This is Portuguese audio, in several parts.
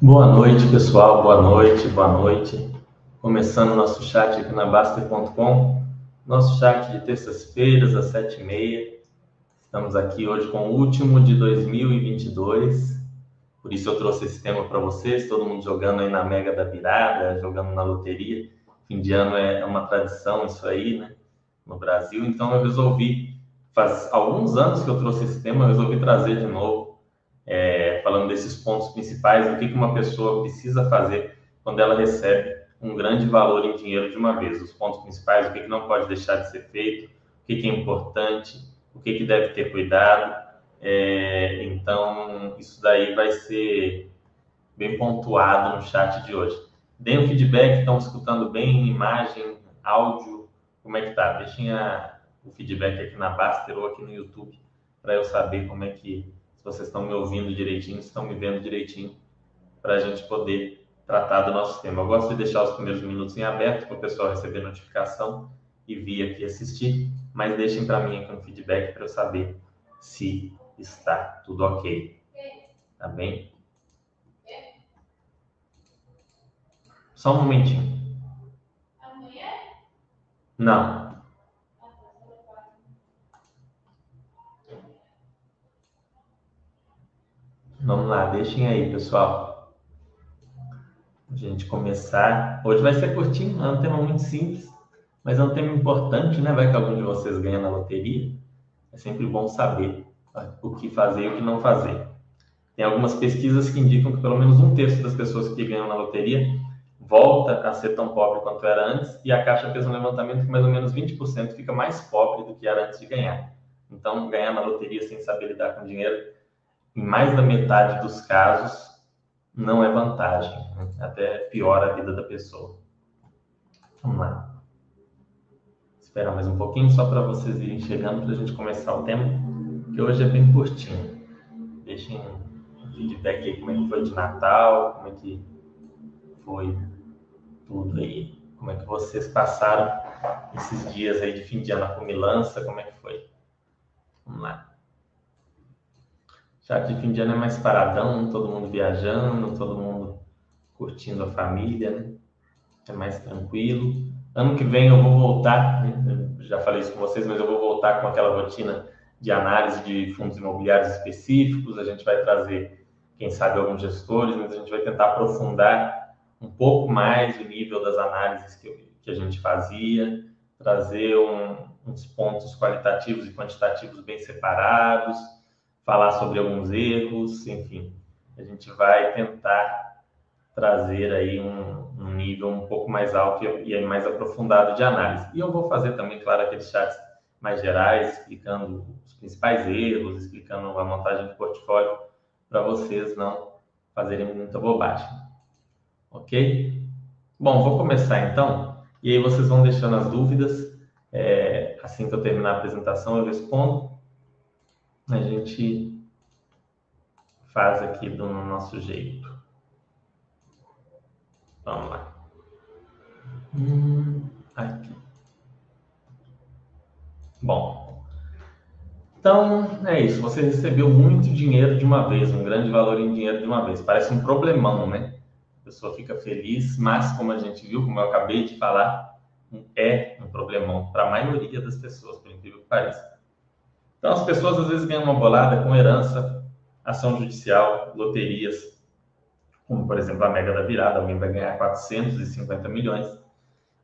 Boa noite, pessoal. Boa noite, boa noite. Começando nosso chat aqui na Baster.com. Nosso chat de terças-feiras, às sete e meia. Estamos aqui hoje com o último de 2022. Por isso eu trouxe esse tema para vocês. Todo mundo jogando aí na Mega da Virada, jogando na loteria. Fim de ano é uma tradição isso aí, né? No Brasil. Então eu resolvi, faz alguns anos que eu trouxe esse tema, eu resolvi trazer de novo é, falando desses pontos principais, o que, que uma pessoa precisa fazer quando ela recebe um grande valor em dinheiro de uma vez. Os pontos principais, o que, que não pode deixar de ser feito, o que, que é importante, o que, que deve ter cuidado. É, então, isso daí vai ser bem pontuado no chat de hoje. Deem um feedback, estão escutando bem, imagem, áudio, como é que tá? Deixem a, o feedback aqui na Baster ou aqui no YouTube para eu saber como é que vocês estão me ouvindo direitinho, estão me vendo direitinho, para a gente poder tratar do nosso tema. Eu gosto de deixar os primeiros minutos em aberto para o pessoal receber notificação e vir aqui assistir, mas deixem para mim aqui um feedback para eu saber se está tudo ok. Tá bem? Só um momentinho. Não. Vamos lá, deixem aí, pessoal. A gente começar. Hoje vai ser curtinho, é um tema muito simples, mas é um tema importante, né? Vai que algum de vocês ganha na loteria. É sempre bom saber o que fazer e o que não fazer. Tem algumas pesquisas que indicam que pelo menos um terço das pessoas que ganham na loteria volta a ser tão pobre quanto era antes, e a Caixa fez um levantamento que mais ou menos 20% fica mais pobre do que era antes de ganhar. Então, ganhar na loteria sem saber lidar com dinheiro em mais da metade dos casos, não é vantagem, né? até piora a vida da pessoa. Vamos lá. Esperar mais um pouquinho só para vocês irem chegando para a gente começar o tema, que hoje é bem curtinho. Deixem um feedback aí como é que foi de Natal, como é que foi tudo aí, como é que vocês passaram esses dias aí de fim de ano na comilança, como é que foi? Vamos lá. Já que fim de ano é mais paradão, todo mundo viajando, todo mundo curtindo a família, né? É mais tranquilo. Ano que vem eu vou voltar, né? já falei isso com vocês, mas eu vou voltar com aquela rotina de análise de fundos imobiliários específicos. A gente vai trazer, quem sabe, alguns gestores, mas a gente vai tentar aprofundar um pouco mais o nível das análises que, que a gente fazia, trazer um, uns pontos qualitativos e quantitativos bem separados falar sobre alguns erros, enfim, a gente vai tentar trazer aí um, um nível um pouco mais alto e, e mais aprofundado de análise. E eu vou fazer também, claro, aqueles chats mais gerais, explicando os principais erros, explicando a montagem do portfólio, para vocês não fazerem muita bobagem. Ok? Bom, vou começar então, e aí vocês vão deixando as dúvidas. É, assim que eu terminar a apresentação, eu respondo a gente faz aqui do nosso jeito. Vamos lá. Hum, aqui. Bom, então é isso. Você recebeu muito dinheiro de uma vez, um grande valor em dinheiro de uma vez. Parece um problemão, né? A pessoa fica feliz, mas como a gente viu, como eu acabei de falar, é um problemão para a maioria das pessoas, por incrível que pareça. Então, as pessoas às vezes ganham uma bolada com herança, ação judicial, loterias, como por exemplo a Mega da Virada, alguém vai ganhar 450 milhões,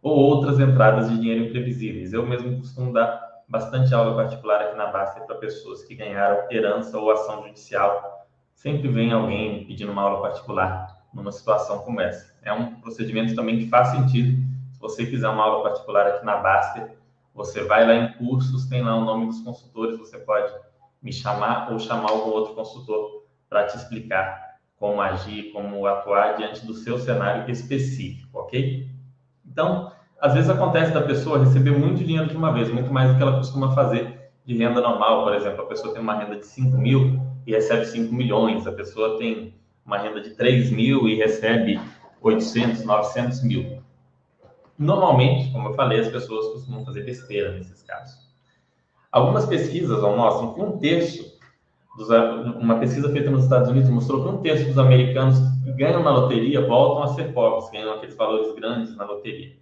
ou outras entradas de dinheiro imprevisíveis. Eu mesmo costumo dar bastante aula particular aqui na Basta para pessoas que ganharam herança ou ação judicial. Sempre vem alguém pedindo uma aula particular numa situação como essa. É um procedimento também que faz sentido. Se você quiser uma aula particular aqui na Baster, você vai lá em cursos, tem lá o nome dos consultores, você pode me chamar ou chamar algum outro consultor para te explicar como agir, como atuar diante do seu cenário específico, ok? Então, às vezes acontece da pessoa receber muito dinheiro de uma vez, muito mais do que ela costuma fazer de renda normal. Por exemplo, a pessoa tem uma renda de 5 mil e recebe 5 milhões, a pessoa tem uma renda de 3 mil e recebe 800, 900 mil. Normalmente, como eu falei, as pessoas costumam fazer besteira nesses casos. Algumas pesquisas mostram que um terço uma pesquisa feita nos Estados Unidos mostrou que um terço dos americanos que ganham na loteria voltam a ser pobres, ganham aqueles valores grandes na loteria.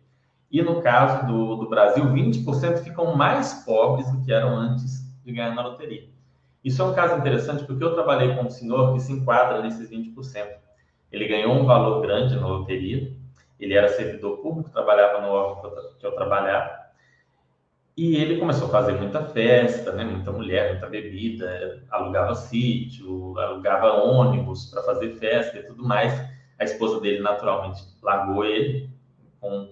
E no caso do, do Brasil, 20% ficam mais pobres do que eram antes de ganhar na loteria. Isso é um caso interessante porque eu trabalhei com um senhor que se enquadra nesses 20%. Ele ganhou um valor grande na loteria, ele era servidor público, trabalhava no órgão que eu trabalhava, e ele começou a fazer muita festa, né? muita mulher, muita bebida, alugava sítio, alugava ônibus para fazer festa e tudo mais. A esposa dele, naturalmente, largou ele, com,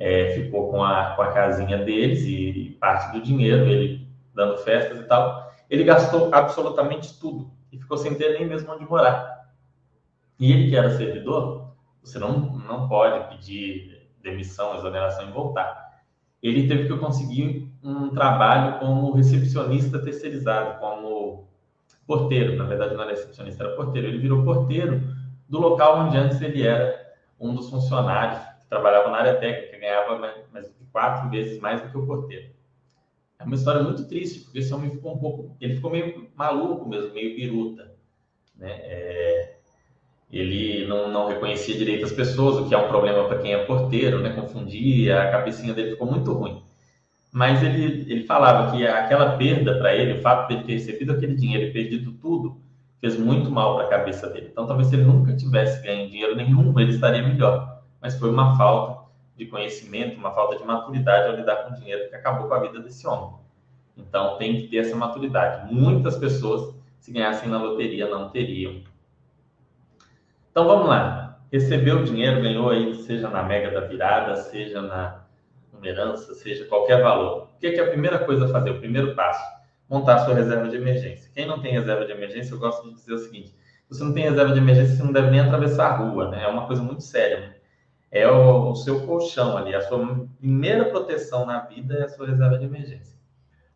é, ficou com a, com a casinha deles e parte do dinheiro, ele dando festas e tal. Ele gastou absolutamente tudo e ficou sem ter nem mesmo onde morar. E ele, que era servidor, você não, não pode pedir demissão, exoneração e voltar ele teve que conseguir um trabalho como recepcionista terceirizado, como porteiro. Na verdade, não era recepcionista, era porteiro. Ele virou porteiro do local onde antes ele era um dos funcionários que trabalhava na área técnica, ganhava mais de quatro vezes mais do que o porteiro. É uma história muito triste, porque esse homem ficou um pouco, ele ficou meio maluco mesmo, meio piruta, né? É, ele não, não reconhecia direito as pessoas, o que é um problema para quem é porteiro, né? Confundia, a cabecinha dele ficou muito ruim. Mas ele, ele falava que aquela perda para ele, o fato de ele ter recebido aquele dinheiro e perdido tudo, fez muito mal para a cabeça dele. Então, talvez se ele nunca tivesse ganho dinheiro nenhum, ele estaria melhor. Mas foi uma falta de conhecimento, uma falta de maturidade ao lidar com o dinheiro que acabou com a vida desse homem. Então, tem que ter essa maturidade. Muitas pessoas, se ganhassem na loteria, não teriam então vamos lá. Recebeu o dinheiro, ganhou aí, seja na mega da virada, seja na numerança, seja qualquer valor. O que é, a primeira coisa a fazer? O primeiro passo? Montar sua reserva de emergência. Quem não tem reserva de emergência, eu gosto de dizer o seguinte: se você não tem reserva de emergência, você não deve nem atravessar a rua, né? É uma coisa muito séria. Né? É o, o seu colchão ali, a sua primeira proteção na vida é a sua reserva de emergência.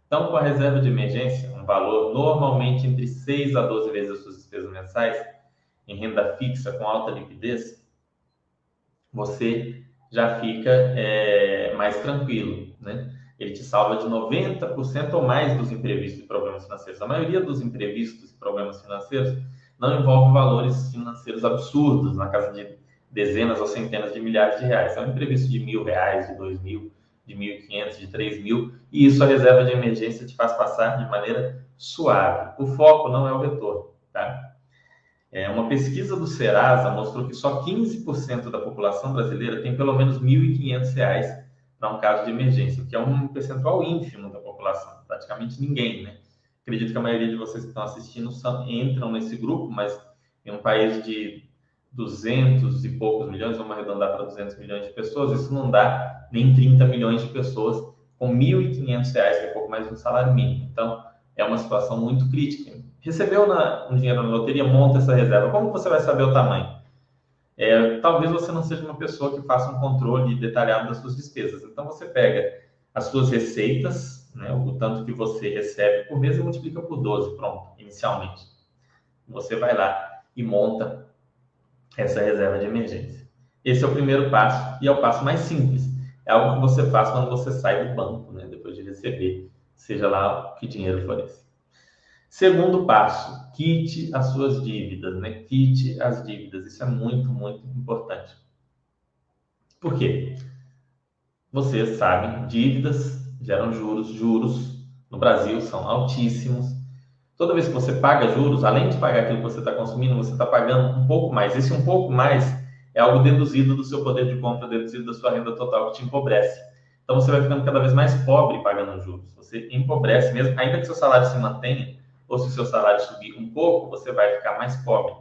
Então, com a reserva de emergência, um valor normalmente entre 6 a 12 vezes as suas despesas mensais, em renda fixa com alta liquidez, você já fica é, mais tranquilo, né? Ele te salva de 90% ou mais dos imprevistos e problemas financeiros. A maioria dos imprevistos e problemas financeiros não envolve valores financeiros absurdos, na casa de dezenas ou centenas de milhares de reais. É um imprevisto de mil reais, de dois mil, de mil e quinhentos, de três mil, e isso a reserva de emergência te faz passar de maneira suave. O foco não é o retorno, tá? É, uma pesquisa do Serasa mostrou que só 15% da população brasileira tem pelo menos R$ 1.500 para um caso de emergência, que é um percentual ínfimo da população, praticamente ninguém, né? Acredito que a maioria de vocês que estão assistindo são, entram nesse grupo, mas em um país de 200 e poucos milhões, vamos arredondar para 200 milhões de pessoas, isso não dá nem 30 milhões de pessoas com R$ 1.500, que é pouco mais de um salário mínimo. Então, é uma situação muito crítica. Recebeu na, um dinheiro na loteria, monta essa reserva. Como você vai saber o tamanho? É, talvez você não seja uma pessoa que faça um controle detalhado das suas despesas. Então, você pega as suas receitas, né, o tanto que você recebe por mês e multiplica por 12, pronto, inicialmente. Você vai lá e monta essa reserva de emergência. Esse é o primeiro passo e é o passo mais simples. É algo que você faz quando você sai do banco, né, depois de receber, seja lá que dinheiro for esse. Segundo passo, quite as suas dívidas, né? Quite as dívidas. Isso é muito, muito importante. Por quê? Vocês sabem, dívidas geram juros. Juros no Brasil são altíssimos. Toda vez que você paga juros, além de pagar aquilo que você está consumindo, você está pagando um pouco mais. Esse um pouco mais é algo deduzido do seu poder de compra, deduzido da sua renda total, que te empobrece. Então você vai ficando cada vez mais pobre pagando juros. Você empobrece mesmo, ainda que seu salário se mantenha, ou se o seu salário subir um pouco, você vai ficar mais pobre.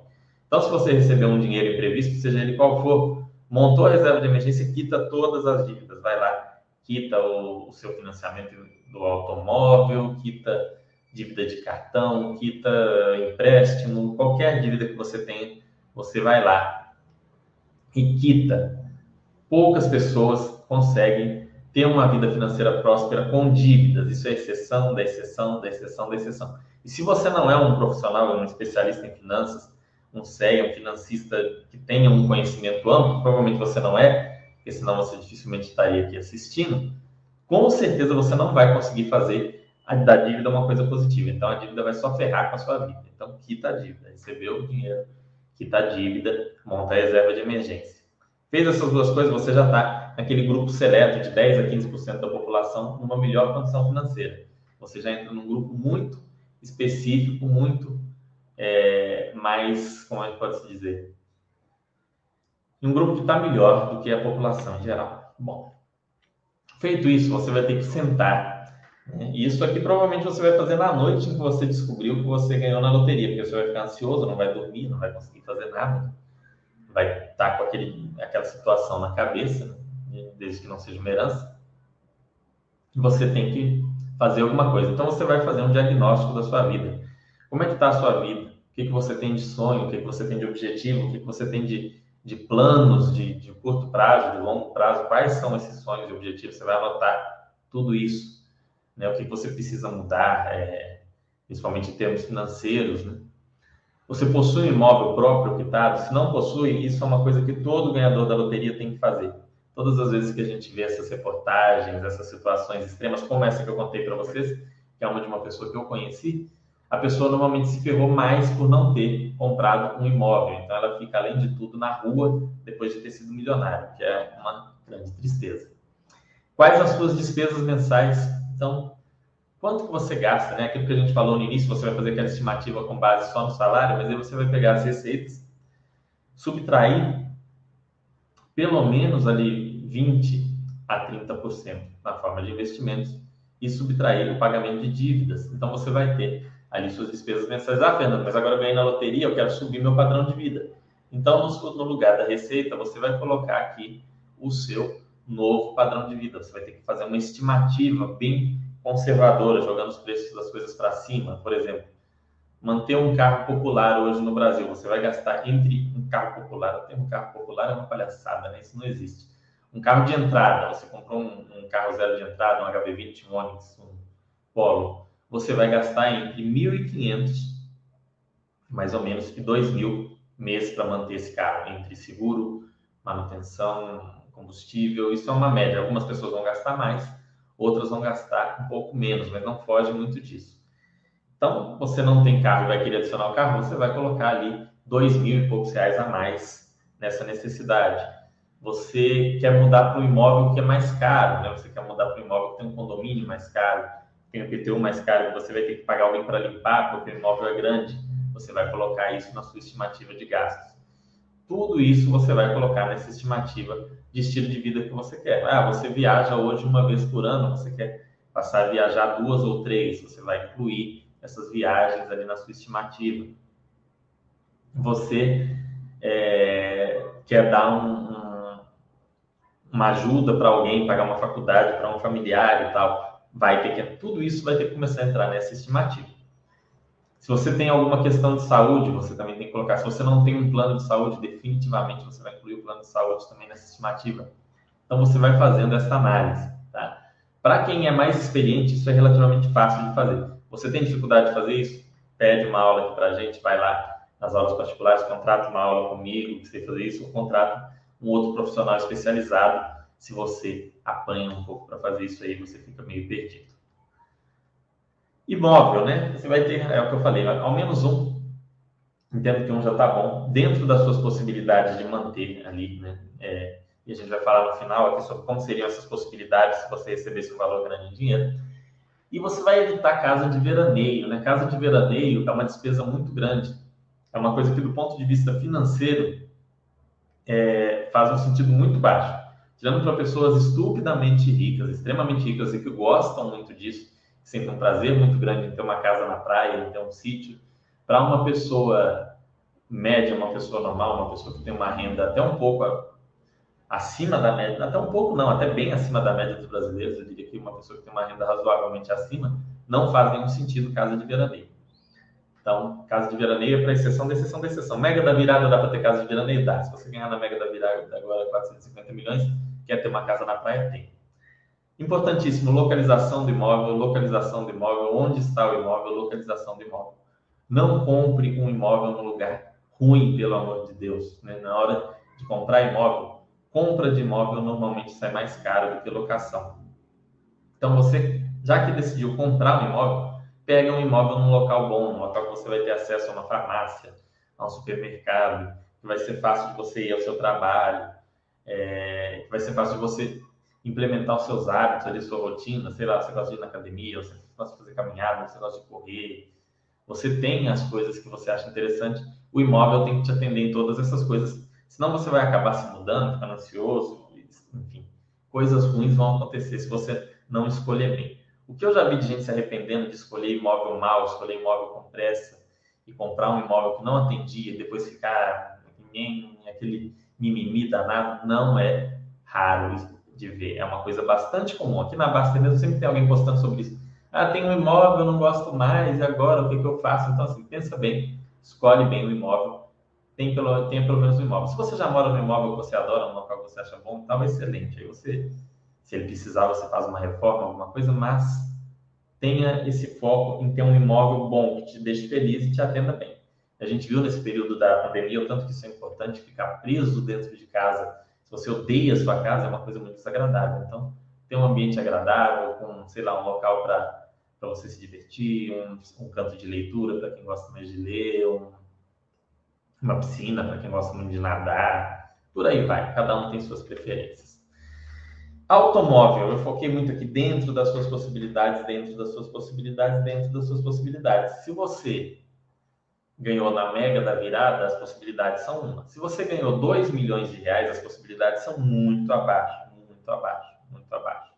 Então, se você receber um dinheiro imprevisto, seja ele qual for, montou a reserva de emergência, quita todas as dívidas. Vai lá, quita o, o seu financiamento do automóvel, quita dívida de cartão, quita empréstimo, qualquer dívida que você tenha, você vai lá e quita. Poucas pessoas conseguem ter uma vida financeira próspera com dívidas. Isso é exceção da exceção da exceção da exceção. E se você não é um profissional, um especialista em finanças, um CEA, um financista que tenha um conhecimento amplo, provavelmente você não é, porque senão você dificilmente estaria aqui assistindo, com certeza você não vai conseguir fazer a da dívida uma coisa positiva. Então a dívida vai só ferrar com a sua vida. Então quita a dívida, recebeu o dinheiro, quita a dívida, monta a reserva de emergência. Fez essas duas coisas, você já está naquele grupo seleto de 10 a 15% da população numa melhor condição financeira. Você já entra num grupo muito específico, muito é, mais, como é que pode se dizer? Um grupo que está melhor do que a população em geral. Bom, feito isso, você vai ter que sentar e isso aqui provavelmente você vai fazer na noite em que você descobriu que você ganhou na loteria, porque você vai ficar ansioso, não vai dormir, não vai conseguir fazer nada, vai estar com aquele, aquela situação na cabeça, né? Desde que não seja uma herança. Você tem que fazer alguma coisa. Então você vai fazer um diagnóstico da sua vida. Como é que está a sua vida? O que, que você tem de sonho? O que, que você tem de objetivo? O que, que você tem de, de planos de, de curto prazo, de longo prazo? Quais são esses sonhos e objetivos? Você vai anotar tudo isso né, o que você precisa mudar, é, principalmente em termos financeiros. Né? Você possui um imóvel próprio quitado? Se não possui, isso é uma coisa que todo ganhador da loteria tem que fazer. Todas as vezes que a gente vê essas reportagens, essas situações extremas, como essa que eu contei para vocês, que é uma de uma pessoa que eu conheci, a pessoa normalmente se ferrou mais por não ter comprado um imóvel. Então ela fica, além de tudo, na rua depois de ter sido milionário, que é uma grande tristeza. Quais as suas despesas mensais então, quanto que você gasta, né? Aquilo que a gente falou no início, você vai fazer aquela estimativa com base só no salário, mas aí você vai pegar as receitas, subtrair pelo menos ali 20 a 30% na forma de investimentos e subtrair o pagamento de dívidas. Então você vai ter ali suas despesas mensais. Ah, Fernando, mas agora eu ganhei na loteria, eu quero subir meu padrão de vida. Então, no, lugar da receita, você vai colocar aqui o seu novo padrão de vida. Você vai ter que fazer uma estimativa bem conservadora, jogando os preços das coisas para cima. Por exemplo, manter um carro popular hoje no Brasil, você vai gastar entre um carro popular, ter um carro popular é uma palhaçada, né? Isso não existe. Um carro de entrada, você comprou um, um carro zero de entrada, um HB20, um Onix, um Polo, você vai gastar entre 1.500, mais ou menos, e 2.000 meses para manter esse carro, entre seguro, manutenção, combustível, isso é uma média. Algumas pessoas vão gastar mais, outras vão gastar um pouco menos, mas não foge muito disso. Então, você não tem carro e vai querer adicionar o carro, você vai colocar ali dois mil e poucos reais a mais nessa necessidade. Você quer mudar para um imóvel que é mais caro, né? Você quer mudar para um imóvel que tem um condomínio mais caro, tem um PTU mais caro, você vai ter que pagar alguém para limpar porque o imóvel é grande. Você vai colocar isso na sua estimativa de gastos. Tudo isso você vai colocar nessa estimativa de estilo de vida que você quer. Ah, você viaja hoje uma vez por ano, você quer passar a viajar duas ou três, você vai incluir essas viagens ali na sua estimativa. Você é, quer dar um, uma ajuda para alguém, pagar uma faculdade para um familiar e tal, vai ter que tudo isso vai ter que começar a entrar nessa estimativa. Se você tem alguma questão de saúde, você também tem que colocar. Se você não tem um plano de saúde, definitivamente você vai incluir o plano de saúde também nessa estimativa. Então você vai fazendo essa análise. Tá? Para quem é mais experiente, isso é relativamente fácil de fazer. Você tem dificuldade de fazer isso? Pede uma aula aqui para a gente, vai lá nas aulas particulares, contrata uma aula comigo, que você fazer isso, ou contrata um outro profissional especializado. Se você apanha um pouco para fazer isso aí, você fica meio perdido. Imóvel, né? Você vai ter, é o que eu falei, ao menos um. Entendo que um já está bom, dentro das suas possibilidades de manter ali, né? É, e a gente vai falar no final aqui sobre como seriam essas possibilidades se você recebesse um valor grande em dinheiro. E você vai evitar casa de veraneio, né? Casa de veraneio é uma despesa muito grande. É uma coisa que, do ponto de vista financeiro, é, faz um sentido muito baixo. Tirando para pessoas estupidamente ricas, extremamente ricas e que gostam muito disso, sentem um prazer muito grande em ter uma casa na praia, em ter um sítio. Para uma pessoa média, uma pessoa normal, uma pessoa que tem uma renda até um pouco acima da média, até um pouco não, até bem acima da média dos brasileiros, eu diria que uma pessoa que tem uma renda razoavelmente acima, não faz nenhum sentido casa de veraneio. Então, casa de veraneio é para exceção exceção exceção. Mega da virada dá para ter casa de veraneio? Dá. Se você ganhar na Mega da virada agora 450 milhões, quer ter uma casa na praia? Tem. Importantíssimo, localização do imóvel, localização do imóvel, onde está o imóvel, localização do imóvel. Não compre um imóvel num lugar ruim, pelo amor de Deus. Né? Na hora de comprar imóvel, compra de imóvel normalmente sai mais caro do que locação. Então você Já que decidiu comprar um imóvel, pega um imóvel num local bom, num local que você vai ter acesso a uma farmácia, a um supermercado, que vai ser fácil de você ir ao seu trabalho, é, que vai ser fácil de você implementar os seus hábitos ali, sua rotina, sei lá, você gosta de ir na academia, você gosta de fazer caminhada, você gosta de correr, você tem as coisas que você acha interessante, o imóvel tem que te atender em todas essas coisas. Senão você vai acabar se mudando, ficando ansioso, enfim, coisas ruins vão acontecer se você não escolher bem. O que eu já vi de gente se arrependendo de escolher imóvel mal, escolher imóvel com pressa e comprar um imóvel que não atendia depois ficar nem aquele mimimi danado, não é raro de ver. É uma coisa bastante comum. Aqui na Basta mesmo sempre tem alguém postando sobre isso. Ah, tem um imóvel, não gosto mais, e agora o que, que eu faço? Então, assim, pensa bem, escolhe bem o imóvel, tem pelo, tenha pelo menos um imóvel. Se você já mora no imóvel que você adora, no local que você acha bom, tal, excelente. Aí você, se ele precisar, você faz uma reforma, alguma coisa, mas tenha esse foco em ter um imóvel bom, que te deixe feliz e te atenda bem. A gente viu nesse período da pandemia o tanto que isso é importante, ficar preso dentro de casa. Se você odeia a sua casa, é uma coisa muito desagradável. Então, ter um ambiente agradável, com, sei lá, um local para você se divertir, um, um canto de leitura para quem gosta mais de ler, um, uma piscina para quem gosta muito de nadar, por aí vai. Cada um tem suas preferências. Automóvel, eu foquei muito aqui dentro das suas possibilidades, dentro das suas possibilidades, dentro das suas possibilidades. Se você ganhou na mega da virada, as possibilidades são uma. Se você ganhou 2 milhões de reais, as possibilidades são muito abaixo, muito abaixo, muito abaixo.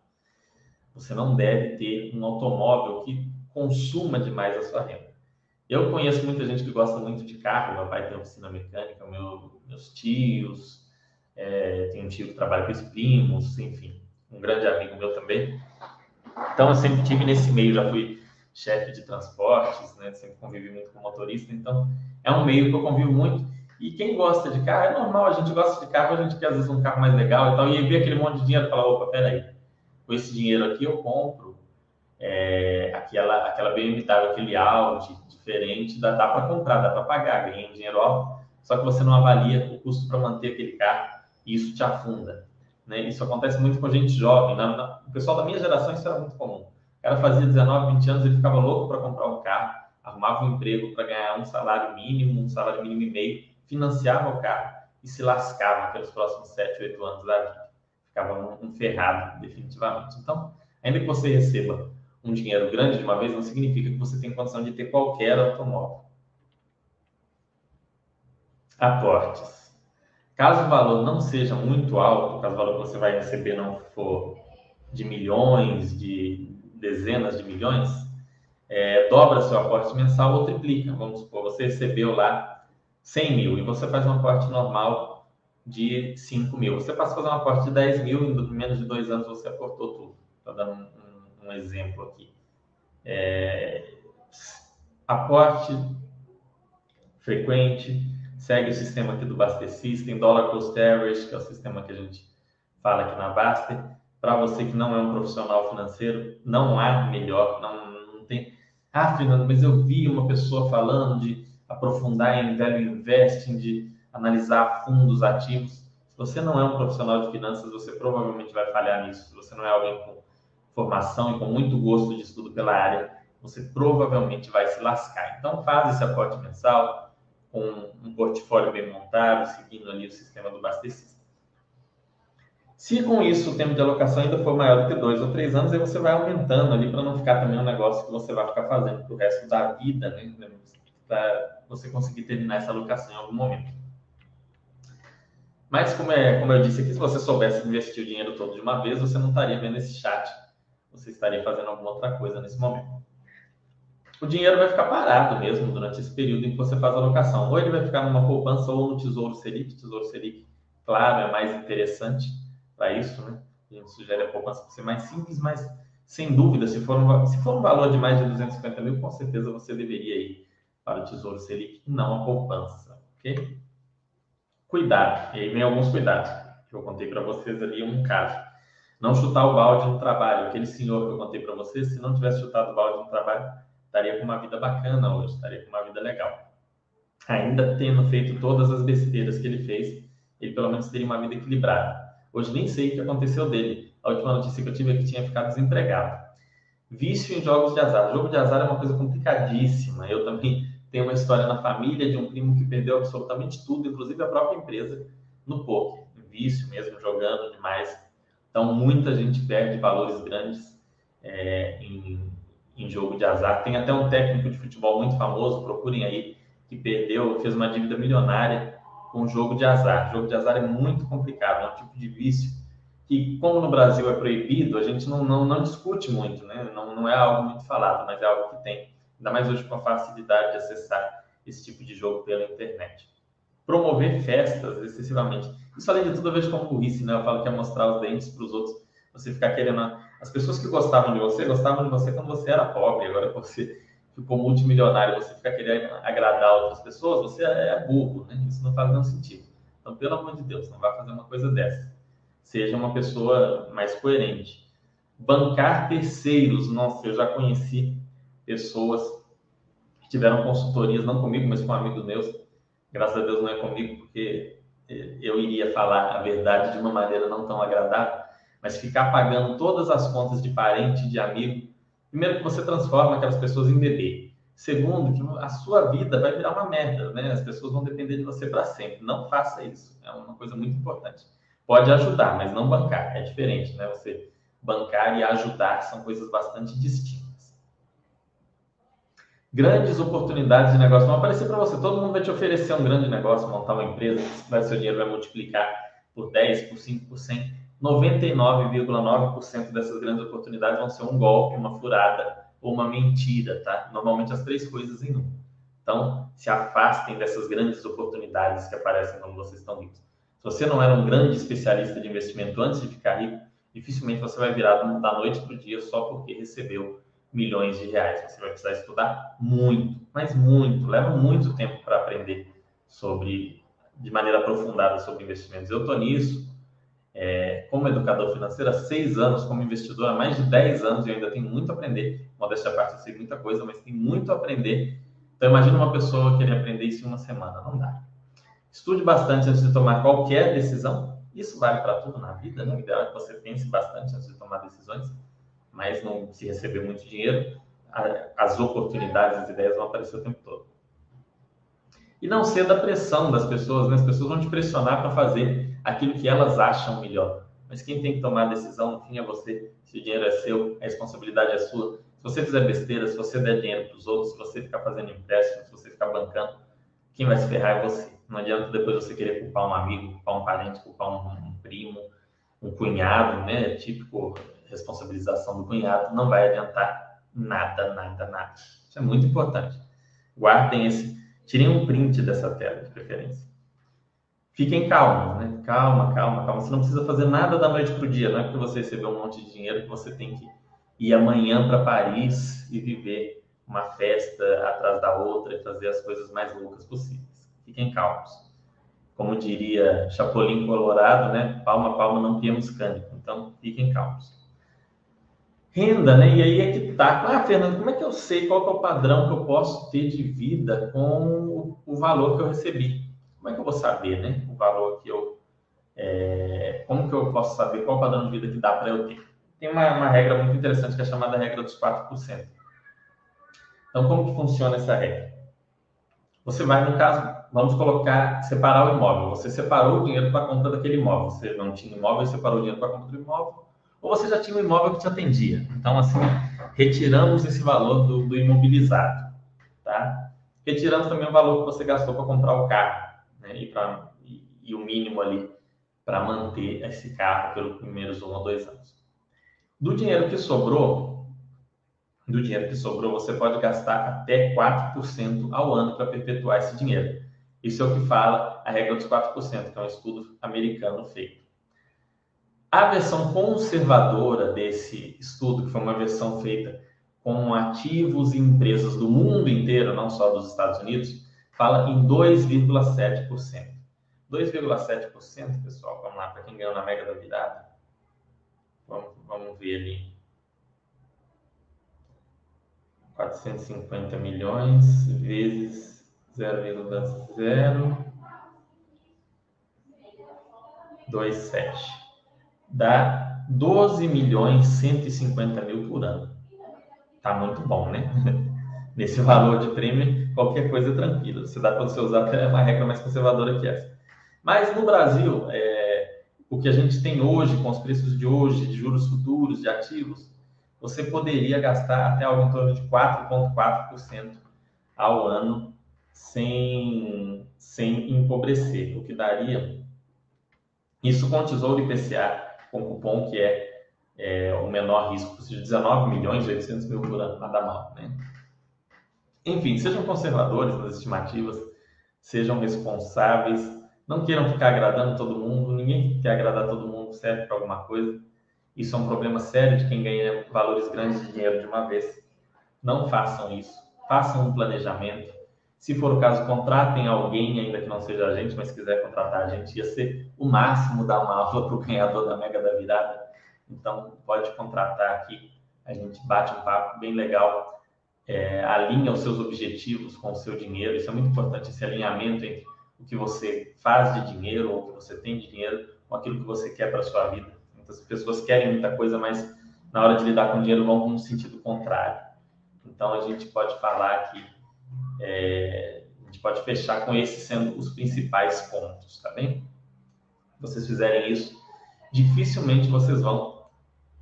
Você não deve ter um automóvel que consuma demais a sua renda. Eu conheço muita gente que gosta muito de carro, meu pai tem oficina mecânica, meu, meus tios, é, tem um tio que trabalha com os primos, enfim, um grande amigo meu também. Então eu sempre tive nesse meio, já fui chefe de transportes, né? Sempre convivi muito com motorista, então é um meio que eu convivo muito. E quem gosta de carro, é normal, a gente gosta de carro, a gente quer às vezes um carro mais legal e tal, e ver aquele monte de dinheiro e falar, opa, peraí, com esse dinheiro aqui eu compro é, aquela, aquela BMW, aquele Audi diferente, dá, dá para comprar, dá para pagar, ganhei um dinheiro alto, só que você não avalia o custo para manter aquele carro e isso te afunda. Né? Isso acontece muito com gente jovem. Na, na, o pessoal da minha geração isso era muito comum. O cara fazia 19, 20 anos, ele ficava louco para comprar um carro, arrumava um emprego para ganhar um salário mínimo, um salário mínimo e meio, financiava o carro e se lascava pelos próximos 7, 8 anos da vida. Ficava um, um ferrado, definitivamente. Então, ainda que você receba um dinheiro grande de uma vez, não significa que você tem condição de ter qualquer automóvel. Aportes. Caso o valor não seja muito alto, caso o valor que você vai receber não for de milhões, de dezenas de milhões, é, dobra seu aporte mensal ou triplica. Vamos supor, você recebeu lá 100 mil e você faz um aporte normal de 5 mil. Você passa a fazer um aporte de 10 mil e em menos de dois anos você aportou tudo. Estou dando um, um, um, exemplo aqui. É, aporte frequente, segue o sistema aqui do Baster System, Dollar Cost Average, que é o sistema que a gente fala aqui na Baster para você que não é um profissional financeiro, não há melhor, não, não tem. Ah, Fernando, mas eu vi uma pessoa falando de aprofundar em value investing, de analisar fundos ativos. Se você não é um profissional de finanças, você provavelmente vai falhar nisso. Se você não é alguém com formação e com muito gosto de estudo pela área, você provavelmente vai se lascar. Então, faz esse aporte mensal com um portfólio bem montado, seguindo ali o sistema do Bastecista. Se com isso o tempo de alocação ainda for maior do que dois ou três anos, aí você vai aumentando ali para não ficar também um negócio que você vai ficar fazendo para o resto da vida, né? Para você conseguir terminar essa alocação em algum momento. Mas, como, é, como eu disse aqui, se você soubesse investir o dinheiro todo de uma vez, você não estaria vendo esse chat. Você estaria fazendo alguma outra coisa nesse momento. O dinheiro vai ficar parado mesmo durante esse período em que você faz a alocação. Ou ele vai ficar numa poupança ou no Tesouro Selic. Tesouro Selic, claro, é mais interessante para isso, né? A gente sugere a poupança para ser mais simples, mas sem dúvida, se for, um, se for um valor de mais de 250 mil, com certeza você deveria ir para o Tesouro Selic e não a poupança, ok? Cuidado, e aí vem alguns cuidados, que eu contei para vocês ali um caso. Não chutar o balde no trabalho. Aquele senhor que eu contei para vocês, se não tivesse chutado o balde no trabalho, estaria com uma vida bacana hoje, estaria com uma vida legal. Ainda tendo feito todas as besteiras que ele fez, ele pelo menos teria uma vida equilibrada. Hoje nem sei o que aconteceu dele. A última notícia que eu tive é que tinha ficado desempregado. Vício em jogos de azar. Jogo de azar é uma coisa complicadíssima. Eu também tenho uma história na família de um primo que perdeu absolutamente tudo, inclusive a própria empresa, no poker. Vício mesmo, jogando demais. Então, muita gente perde valores grandes é, em, em jogo de azar. Tem até um técnico de futebol muito famoso, procurem aí, que perdeu, fez uma dívida milionária com jogo de azar. Jogo de azar é muito complicado, é um tipo de vício que, como no Brasil é proibido, a gente não, não, não discute muito, né? Não, não é algo muito falado, mas é algo que tem, ainda mais hoje com a facilidade de acessar esse tipo de jogo pela internet. Promover festas excessivamente. Isso, além de tudo, eu vejo como burrice, né? Eu falo que é mostrar os dentes para os outros. Você ficar querendo. As pessoas que gostavam de você, gostavam de você quando você era pobre, agora você ficou multimilionário, você fica querendo agradar outras pessoas, você é burro, né? Isso não faz nenhum sentido. Então, pelo amor de Deus, não vai fazer uma coisa dessa seja uma pessoa mais coerente. Bancar terceiros, nossa, eu já conheci pessoas que tiveram consultorias, não comigo, mas com amigos meus. Graças a Deus não é comigo, porque eh, eu iria falar a verdade de uma maneira não tão agradável, mas ficar pagando todas as contas de parente, de amigo, primeiro que você transforma aquelas pessoas em bebê. Segundo, que a sua vida vai virar uma merda, né? As pessoas vão depender de você para sempre. Não faça isso. É uma coisa muito importante pode ajudar, mas não bancar. É diferente, né? Você bancar e ajudar são coisas bastante distintas. Grandes oportunidades de negócio vão aparecer para você. Todo mundo vai te oferecer um grande negócio, montar uma empresa, vai, seu dinheiro vai multiplicar por 10, por 5, por 100. 99,9% dessas grandes oportunidades vão ser um golpe, uma furada ou uma mentira, tá? Normalmente as três coisas em um. Então, se afastem dessas grandes oportunidades que aparecem quando vocês estão ricos. Se você não era um grande especialista de investimento antes de ficar rico, dificilmente você vai virar da noite para o dia só porque recebeu milhões de reais. Você vai precisar estudar muito, mas muito, leva muito tempo para aprender sobre, de maneira aprofundada sobre investimentos. Eu estou nisso, é, como educador financeiro há seis anos, como investidor há mais de dez anos e ainda tenho muito a aprender. Modéstia à parte, eu sei muita coisa, mas tem muito a aprender. Então, imagina uma pessoa querer aprender isso em uma semana. Não dá. Estude bastante antes de tomar qualquer decisão. Isso vale para tudo na vida, né? O ideal é que você pense bastante antes de tomar decisões, mas não se receber muito dinheiro, as oportunidades, as ideias vão aparecer o tempo todo. E não ceda a pressão das pessoas, né? As pessoas vão te pressionar para fazer aquilo que elas acham melhor. Mas quem tem que tomar a decisão, no fim, é você. Se o dinheiro é seu, a responsabilidade é sua. Se você fizer besteira, se você der dinheiro para os outros, se você ficar fazendo empréstimo, se você ficar bancando, quem vai se ferrar é você. Não adianta depois você querer culpar um amigo, culpar um parente, culpar um, um primo, um cunhado, né? Típico responsabilização do cunhado. Não vai adiantar nada, nada, nada. Isso é muito importante. Guardem esse. Tirem um print dessa tela, de preferência. Fiquem calmos, né? Calma, calma, calma. Você não precisa fazer nada da noite para o dia. Não é porque você recebeu um monte de dinheiro que você tem que ir amanhã para Paris e viver uma festa atrás da outra e fazer as coisas mais loucas possíveis fiquem calmos. Como diria Chapolin Colorado, né? Palma, palma, não piemos cânico. Então, fiquem calmos. Renda, né? E aí é que tá. Ah, Fernando, como é que eu sei qual é o padrão que eu posso ter de vida com o valor que eu recebi? Como é que eu vou saber, né? O valor que eu. É... Como que eu posso saber qual o padrão de vida que dá para eu ter? Tem uma, uma regra muito interessante que é chamada regra dos 4%. Então, como que funciona essa regra? Você vai, no caso, vamos colocar, separar o imóvel. Você separou o dinheiro para a compra daquele imóvel. Você não tinha imóvel separou o dinheiro para a compra do imóvel. Ou você já tinha um imóvel que te atendia. Então, assim, retiramos esse valor do, do imobilizado. Tá? Retiramos também o valor que você gastou para comprar o carro. Né? E, pra, e, e o mínimo ali para manter esse carro pelos primeiros um ou dois anos. Do dinheiro que sobrou, do dinheiro que sobrou, você pode gastar até 4% ao ano para perpetuar esse dinheiro. Isso é o que fala a regra dos 4%, que é um estudo americano feito. A versão conservadora desse estudo, que foi uma versão feita com ativos e empresas do mundo inteiro, não só dos Estados Unidos, fala em 2,7%. 2,7%, pessoal, vamos lá, para quem ganhou na mega da virada. Vamos, vamos ver ali. 450 milhões vezes 0,027. Dá 12 milhões 150 mil por ano. tá muito bom, né? Nesse valor de prêmio, qualquer coisa é tranquila. Você dá para você usar até uma regra mais conservadora que essa. Mas no Brasil, é, o que a gente tem hoje, com os preços de hoje, de juros futuros, de ativos, você poderia gastar até algo em torno de 4,4% ao ano sem, sem empobrecer, o que daria isso com Tesouro IPCA, com cupom que é, é o menor risco, de 19 milhões e 800 mil por ano, nada mal, né? Enfim, sejam conservadores nas estimativas, sejam responsáveis, não queiram ficar agradando todo mundo, ninguém quer agradar todo mundo, serve para alguma coisa. Isso é um problema sério de quem ganha valores grandes de dinheiro de uma vez. Não façam isso. Façam um planejamento. Se for o caso, contratem alguém, ainda que não seja a gente, mas quiser contratar a gente, ia ser o máximo dar uma aula para o ganhador da Mega da Virada. Então, pode contratar aqui. A gente bate um papo bem legal é, alinha os seus objetivos com o seu dinheiro. Isso é muito importante, esse alinhamento entre o que você faz de dinheiro ou o que você tem de dinheiro com aquilo que você quer para a sua vida. Muitas pessoas querem muita coisa, mas na hora de lidar com dinheiro vão no sentido contrário. Então a gente pode falar que é, a gente pode fechar com esses sendo os principais pontos, tá bem? Se vocês fizerem isso, dificilmente vocês vão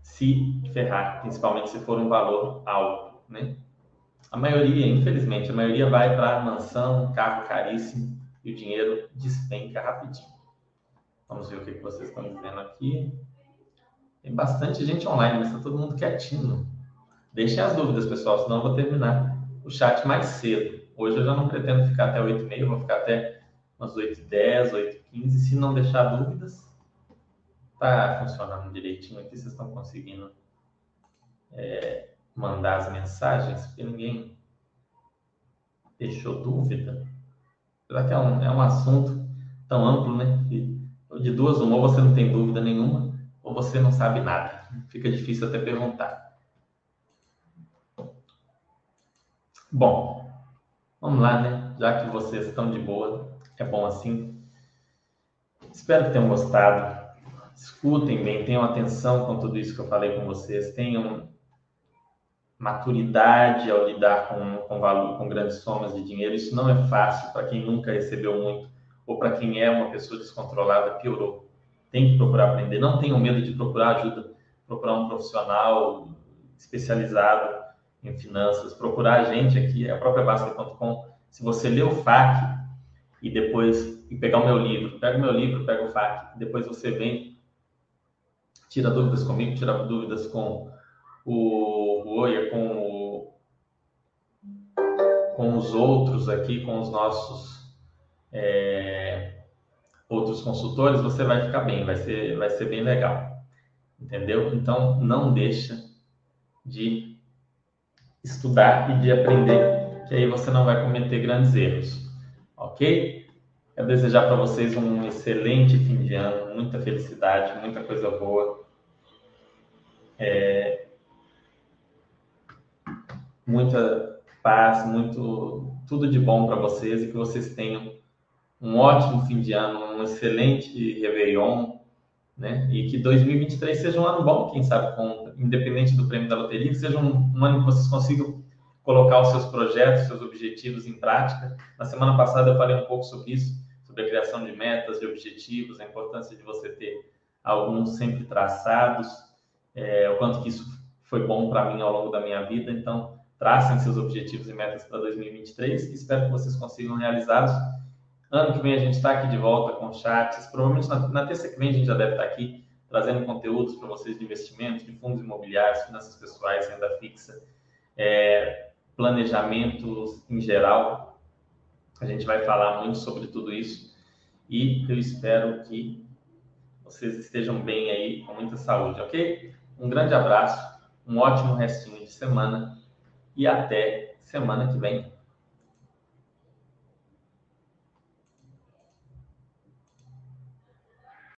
se ferrar, principalmente se for um valor alto, né? A maioria, infelizmente, a maioria vai para mansão, carro caríssimo e o dinheiro despenca rapidinho. Vamos ver o que vocês estão dizendo aqui. Tem bastante gente online, mas está todo mundo quietinho. Deixem as dúvidas, pessoal, senão eu vou terminar o chat mais cedo. Hoje eu já não pretendo ficar até 8h30, vou ficar até umas 8h10, 8h15. Se não deixar dúvidas, tá funcionando direitinho aqui, vocês estão conseguindo é, mandar as mensagens, porque ninguém deixou dúvida. Será que é um, é um assunto tão amplo, né? Que de duas, uma, ou você não tem dúvida nenhuma, ou você não sabe nada. Fica difícil até perguntar. Bom, vamos lá, né? Já que vocês estão de boa, é bom assim. Espero que tenham gostado. Escutem bem, tenham atenção com tudo isso que eu falei com vocês. Tenham maturidade ao lidar com, com valor, com grandes somas de dinheiro. Isso não é fácil para quem nunca recebeu muito ou para quem é uma pessoa descontrolada, piorou. Tem que procurar aprender. Não tenham medo de procurar ajuda, procurar um profissional especializado em finanças, procurar a gente aqui, a própria Basta.com. Se você lê o FAQ e depois e pegar o meu livro, pega o meu livro, pega o FAQ, depois você vem, tira dúvidas comigo, tira dúvidas com o Oia, com, o, com os outros aqui, com os nossos é, outros consultores, você vai ficar bem, vai ser, vai ser bem legal. Entendeu? Então, não deixa de estudar e de aprender, que aí você não vai cometer grandes erros. Ok? Quero desejar para vocês um excelente fim de ano, muita felicidade, muita coisa boa. É, muita paz, muito tudo de bom para vocês e que vocês tenham um ótimo fim de ano, um excelente Réveillon, né? E que 2023 seja um ano bom, quem sabe, com, independente do prêmio da loteria, que seja um, um ano que vocês consigam colocar os seus projetos, seus objetivos em prática. Na semana passada eu falei um pouco sobre isso, sobre a criação de metas, de objetivos, a importância de você ter alguns sempre traçados, é, o quanto que isso foi bom para mim ao longo da minha vida. Então, tracem seus objetivos e metas para 2023 e espero que vocês consigam realizá-los. Ano que vem a gente está aqui de volta com chats. Provavelmente na, na, terça que vem a gente já deve estar aqui trazendo conteúdos para vocês de investimentos, de fundos imobiliários, finanças pessoais, renda fixa, é, em geral. A gente vai falar muito sobre tudo isso e eu espero que vocês estejam bem aí, com muita saúde, ok? Um grande abraço, um ótimo restinho de semana e até semana que vem.